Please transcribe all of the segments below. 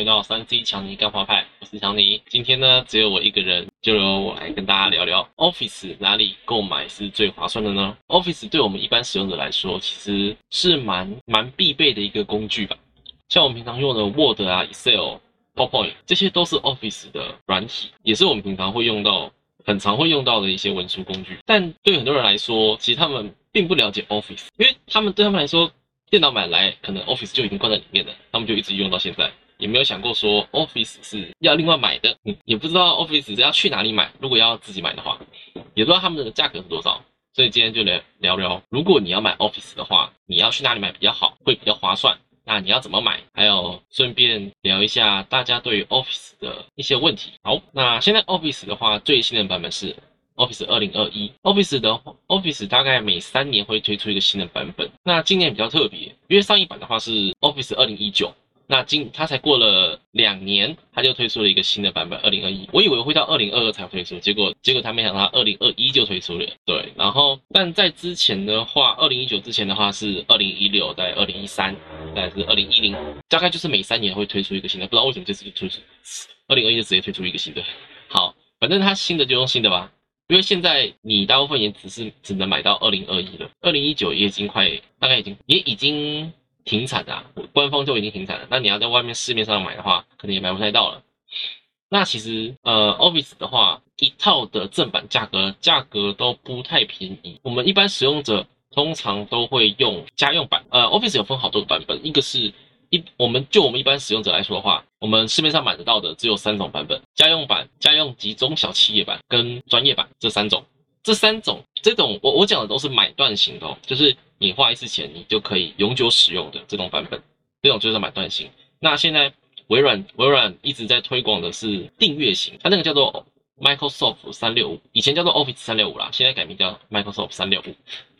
回到三 C 强尼干花派，我是强尼。今天呢，只有我一个人，就由我来跟大家聊聊 Office 哪里购买是最划算的呢？Office 对我们一般使用者来说，其实是蛮蛮必备的一个工具吧。像我们平常用的 Word 啊、Excel、PowerPoint，这些都是 Office 的软体，也是我们平常会用到、很常会用到的一些文书工具。但对很多人来说，其实他们并不了解 Office，因为他们对他们来说，电脑买来可能 Office 就已经关在里面了，他们就一直用到现在，也没有想过说 Office 是要另外买的，也不知道 Office 是要去哪里买。如果要自己买的话，也不知道他们的价格是多少。所以今天就来聊聊，如果你要买 Office 的话，你要去哪里买比较好，会比较划算？那你要怎么买？还有顺便聊一下大家对于 Office 的一些问题。好，那现在 Office 的话，最新的版本是。Office 二零二一，Office 的 Office 大概每三年会推出一个新的版本。那今年比较特别，因为上一版的话是 Office 二零一九，那今它才过了两年，它就推出了一个新的版本二零二一。我以为会到二零二二才推出，结果结果他没想到二零二一就推出了。对，然后但在之前的话，二零一九之前的话是二零一六，在二零一三，再是二零一零，大概就是每三年会推出一个新的。不知道为什么这次就推出二零二一就直接推出一个新的。好，反正它新的就用新的吧。因为现在你大部分也只是只能买到二零二一了，二零一九也已经快，大概已经也已经停产啊，官方就已经停产了。那你要在外面市面上买的话，可能也买不太到了。那其实呃，Office 的话，一套的正版价格价格都不太便宜。我们一般使用者通常都会用家用版。呃，Office 有分好多个版本，一个是。一，我们就我们一般使用者来说的话，我们市面上买得到的只有三种版本：家用版、家用及中小企业版跟专业版这三种。这三种，这种我我讲的都是买断型的，就是你花一次钱你就可以永久使用的这种版本。这种就是买断型。那现在微软微软一直在推广的是订阅型，它那个叫做 Microsoft 三六五，以前叫做 Office 三六五啦，现在改名叫 Microsoft 三六五。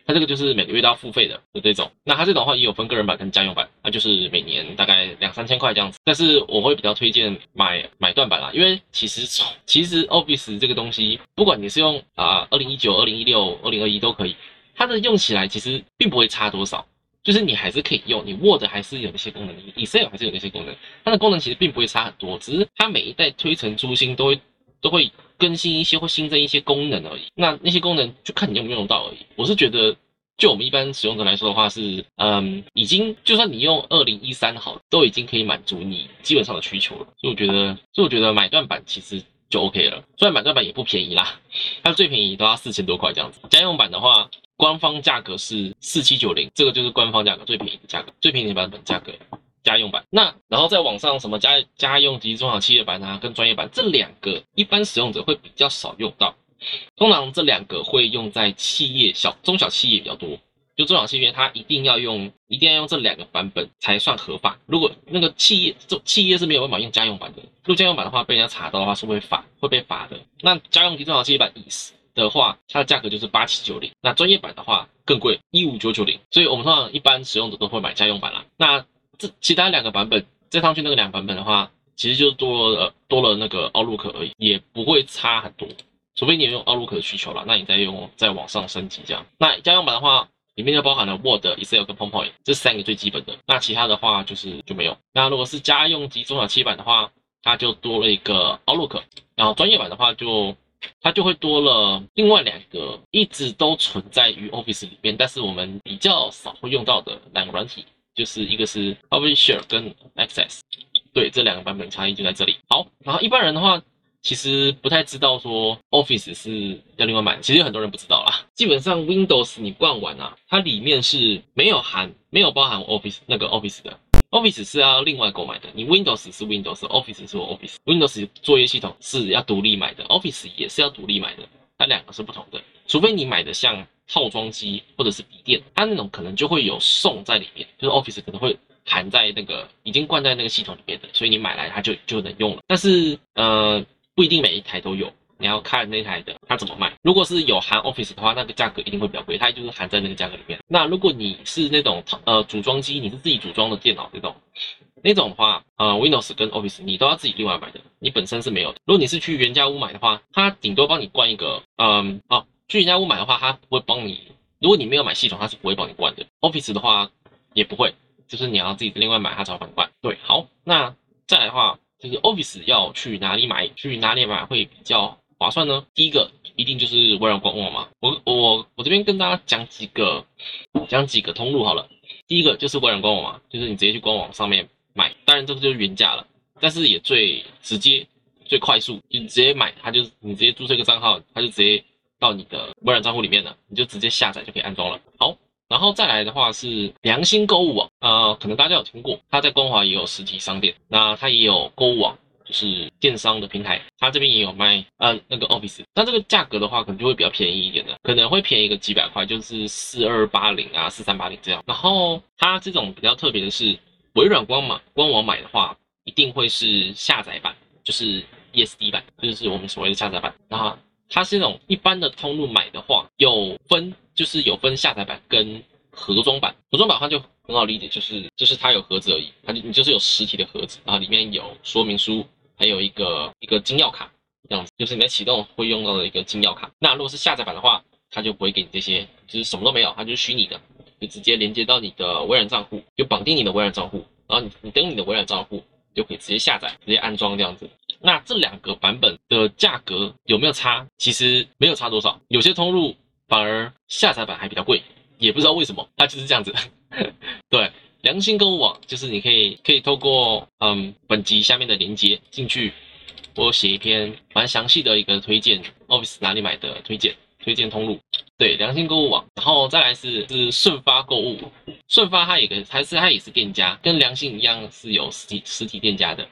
它这个就是每个月都要付费的的这种，那它这种话也有分个人版跟家用版，那就是每年大概两三千块这样子。但是我会比较推荐买买断版啦，因为其实其实 Office 这个东西，不管你是用啊二零一九、二零一六、二零二一都可以，它的用起来其实并不会差多少，就是你还是可以用，你 Word 还是有那些功能，Excel 还是有那些功能，它的功能其实并不会差很多，只是它每一代推陈出新都会都会。更新一些或新增一些功能而已，那那些功能就看你用不用到而已。我是觉得，就我们一般使用者来说的话，是嗯，已经就算你用二零一三好，都已经可以满足你基本上的需求了。所以我觉得，所以我觉得买断版其实就 OK 了。虽然买断版也不便宜啦，它最便宜都要四千多块这样子。家用版的话，官方价格是四七九零，这个就是官方价格最便宜的价格，最便宜的版本价格。家用版，那然后在网上什么家家用及中小企业版啊，跟专业版这两个，一般使用者会比较少用到。通常这两个会用在企业小中小企业比较多。就中小企业，它一定要用，一定要用这两个版本才算合法。如果那个企业，这企业是没有办法用家用版的。用家用版的话，被人家查到的话是会罚，会被罚的。那家用及中小企业版的话，它的价格就是八七九零。那专业版的话更贵，一五九九零。所以我们通常一般使用者都会买家用版啦。那这其他两个版本再上去那个两个版本的话，其实就多了多了那个 Outlook 而已，也不会差很多。除非你有用 Outlook 的需求了，那你再用再往上升级这样。那家用版的话，里面就包含了 Word、Excel 跟 PowerPoint 这三个最基本的。那其他的话就是就没有。那如果是家用及中小企版的话，它就多了一个 Outlook。然后专业版的话，就它就会多了另外两个一直都存在于 Office 里面，但是我们比较少会用到的两个软体。就是一个是 Office Share 跟 Access，对，这两个版本差异就在这里。好，然后一般人的话，其实不太知道说 Office 是要另外买，其实很多人不知道啦。基本上 Windows 你逛完啊，它里面是没有含没有包含 Office 那个 Office 的，Office 是要另外购买的。你 Windows 是 Windows，Office 是 Office，Windows 作业系统是要独立买的，Office 也是要独立买的，它两个是不同的。除非你买的像套装机或者是笔电，它那种可能就会有送在里面，就是 Office 可能会含在那个已经灌在那个系统里面的，所以你买来它就就能用了。但是呃不一定每一台都有，你要看那台的它怎么卖。如果是有含 Office 的话，那个价格一定会比较贵，它就是含在那个价格里面。那如果你是那种呃组装机，你是自己组装的电脑那种那种的话，呃 Windows 跟 Office 你都要自己另外买的，你本身是没有的。如果你是去原价屋买的话，它顶多帮你灌一个嗯哦。去原家屋买的话，他不会帮你。如果你没有买系统，他是不会帮你灌的。Office 的话也不会，就是你要自己另外买，他才会帮你灌。对，好，那再来的话，就是 Office 要去哪里买？去哪里买会比较划算呢？第一个一定就是微软官网嘛。我我我这边跟大家讲几个讲几个通路好了。第一个就是微软官网嘛，就是你直接去官网上面买，当然这个就是原价了，但是也最直接、最快速，你直接买，它就你直接注册一个账号，它就直接到你的微软账户里面了，你就直接下载就可以安装了。好。然后再来的话是良心购物网，呃，可能大家有听过，它在光华也有实体商店，那它也有购物网，是电商的平台，它这边也有卖，呃，那个 Office，那这个价格的话可能就会比较便宜一点的，可能会便宜个几百块，就是四二八零啊，四三八零这样。然后它这种比较特别的是，微软官网官网买的话，一定会是下载版，就是 ESD 版，就是我们所谓的下载版。然后它是那种一般的通路买的话，有分。就是有分下载版跟盒装版，盒装版的话就很好理解，就是就是它有盒子而已，它就你就是有实体的盒子，然后里面有说明书，还有一个一个金钥卡这样子，就是你在启动会用到的一个金钥卡。那如果是下载版的话，它就不会给你这些，就是什么都没有，它就是虚拟的，就直接连接到你的微软账户，就绑定你的微软账户，然后你你登你的微软账户就可以直接下载，直接安装这样子。那这两个版本的价格有没有差？其实没有差多少，有些通路。反而下载版还比较贵，也不知道为什么，它就是这样子。对，良心购物网就是你可以可以透过嗯本集下面的链接进去，我写一篇蛮详细的一个推荐 Office 哪里买的推荐推荐通路。对，良心购物网，然后再来是是顺发购物，顺发它也个还是它也是店家，跟良心一样是有实体实体店家的。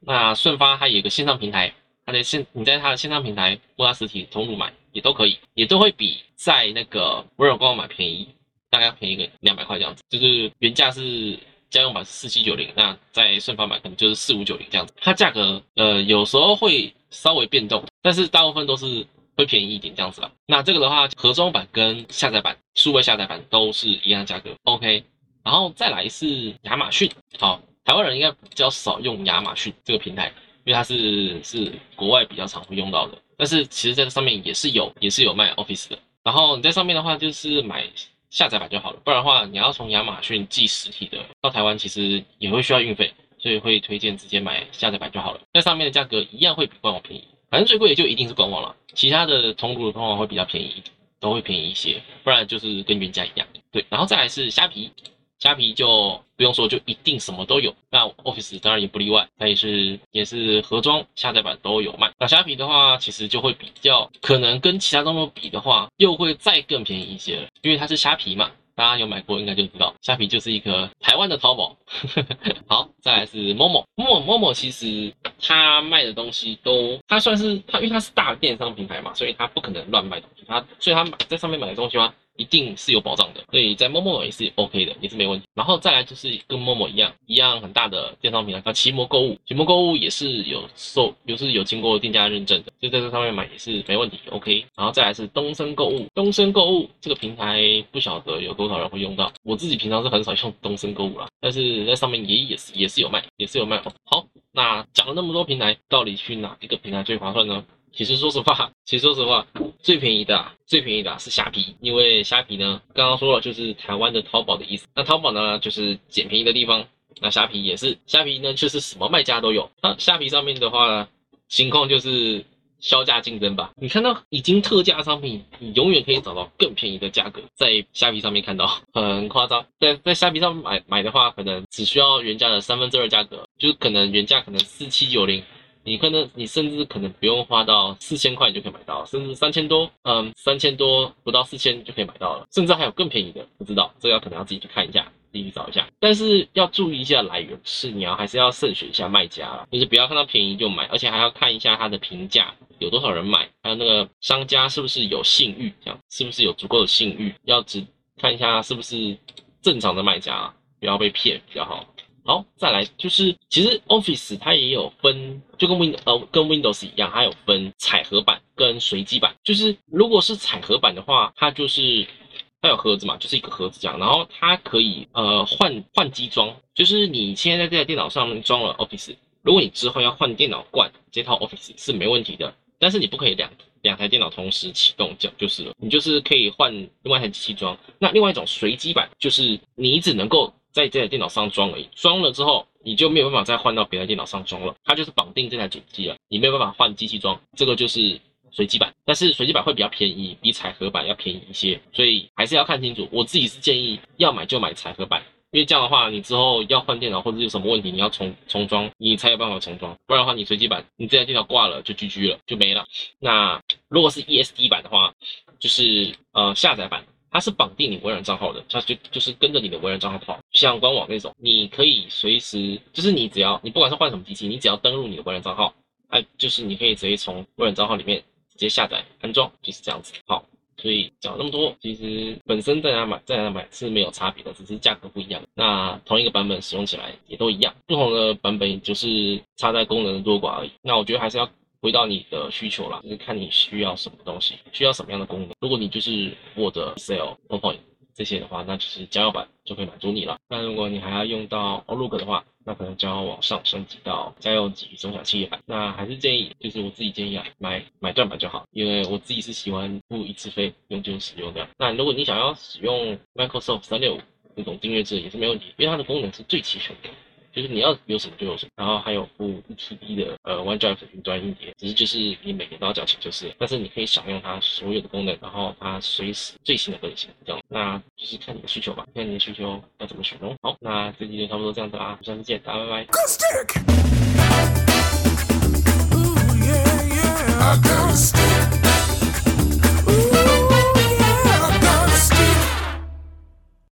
那顺发它有个线上平台，它的线你在它的线上平台或它实体通路买。也都可以，也都会比在那个微软官网买便宜，大概便宜个两百块这样子。就是原价是家用版是四七九零，那在顺发买可能就是四五九零这样子。它价格呃有时候会稍微变动，但是大部分都是会便宜一点这样子吧。那这个的话，盒装版跟下载版、数位下载版都是一样价格。OK，然后再来是亚马逊，好，台湾人应该比较少用亚马逊这个平台，因为它是是国外比较常会用到的。但是其实在这上面也是有，也是有卖 Office 的。然后你在上面的话，就是买下载版就好了。不然的话，你要从亚马逊寄实体的到台湾，其实也会需要运费，所以会推荐直接买下载版就好了。那上面的价格一样会比官网便宜，反正最贵的就一定是官网了。其他的同路的官网会比较便宜，都会便宜一些。不然就是跟原价一样。对，然后再来是虾皮。虾皮就不用说，就一定什么都有。那 Office 当然也不例外，它也是也是盒装下载版都有卖。那虾皮的话，其实就会比较可能跟其他东西比的话，又会再更便宜一些了，因为它是虾皮嘛。大家有买过应该就知道，虾皮就是一个台湾的淘宝。好，再来是 Momo，Momo，Momo 其实它卖的东西都，它算是它，因为它是大电商平台嘛，所以它不可能乱卖东西。它所以它买在上面买的东西话。一定是有保障的，所以在陌陌也是 OK 的，也是没问题。然后再来就是跟陌陌一样，一样很大的电商平台叫奇摩购物，奇摩购物也是有受，也是有经过店家认证的，就在这上面买也是没问题，OK。然后再来是东森购物，东森购物这个平台不晓得有多少人会用到，我自己平常是很少用东森购物啦，但是在上面也也是也是有卖，也是有卖哦。好，那讲了那么多平台，到底去哪一个平台最划算呢？其实说实话，其实说实话，最便宜的最便宜的是虾皮，因为虾皮呢，刚刚说了就是台湾的淘宝的意思。那淘宝呢，就是捡便宜的地方。那虾皮也是，虾皮呢就是什么卖家都有。那虾皮上面的话，呢情况就是销价竞争吧。你看到已经特价商品，你永远可以找到更便宜的价格，在虾皮上面看到，很夸张。在在虾皮上买买的话，可能只需要原价的三分之二价格，就是可能原价可能四七九零。你可能，你甚至可能不用花到四千块就可以买到，甚至三千多，嗯，三千多不到四千就可以买到了，甚至还有更便宜的，不知道，这个可能要自己去看一下，自己去找一下。但是要注意一下来源，是你要还是要慎选一下卖家了，就是不要看到便宜就买，而且还要看一下它的评价有多少人买，还有那个商家是不是有信誉，这样是不是有足够的信誉，要只看一下是不是正常的卖家，不要被骗比较好。好，再来就是，其实 Office 它也有分，就跟 Win 呃跟 Windows 一样，它有分彩盒版跟随机版。就是如果是彩盒版的话，它就是它有盒子嘛，就是一个盒子这样，然后它可以呃换换机装，就是你现在在这台电脑上面装了 Office，如果你之后要换电脑罐，这套 Office 是没问题的，但是你不可以两两台电脑同时启动，这样就是了。你就是可以换另外一台机器装。那另外一种随机版，就是你只能够。在这台电脑上装而已，装了之后你就没有办法再换到别的电脑上装了，它就是绑定这台主机了，你没有办法换机器装，这个就是随机版，但是随机版会比较便宜，比彩盒版要便宜一些，所以还是要看清楚。我自己是建议要买就买彩盒版。因为这样的话，你之后要换电脑或者有什么问题，你要重重装，你才有办法重装。不然的话，你随机版，你这台电脑挂了就 GG 了，就没了。那如果是 ESD 版的话，就是呃下载版，它是绑定你微软账号的，它就就是跟着你的微软账号跑，像官网那种，你可以随时，就是你只要你不管是换什么机器，你只要登录你的微软账号，哎，就是你可以直接从微软账号里面直接下载安装，就是这样子。好。所以讲那么多，其实本身在哪买在哪买是没有差别的，只是价格不一样。那同一个版本使用起来也都一样，不同的版本就是差在功能的多寡而已。那我觉得还是要回到你的需求啦，就是看你需要什么东西，需要什么样的功能。如果你就是 Word、Excel、PowerPoint 这些的话，那就是家用版就可以满足你了。那如果你还要用到 Outlook 的话，那可能就要往上升级到家用级中小企业版。那还是建议，就是我自己建议啊，买买断版就好，因为我自己是喜欢付一次费用就使用的。那如果你想要使用 Microsoft 三六五那种订阅制也是没问题，因为它的功能是最齐全的。就是你要有什么就有什么，然后还有付一 TB 的呃 OneDrive 云端硬碟，只是就是你每年都要缴钱就是，但是你可以享用它所有的功能，然后它随时最新的更新这样，那就是看你的需求吧，看你的需求要怎么选咯。好，那这期就差不多这样子啦，下次见，大家拜拜。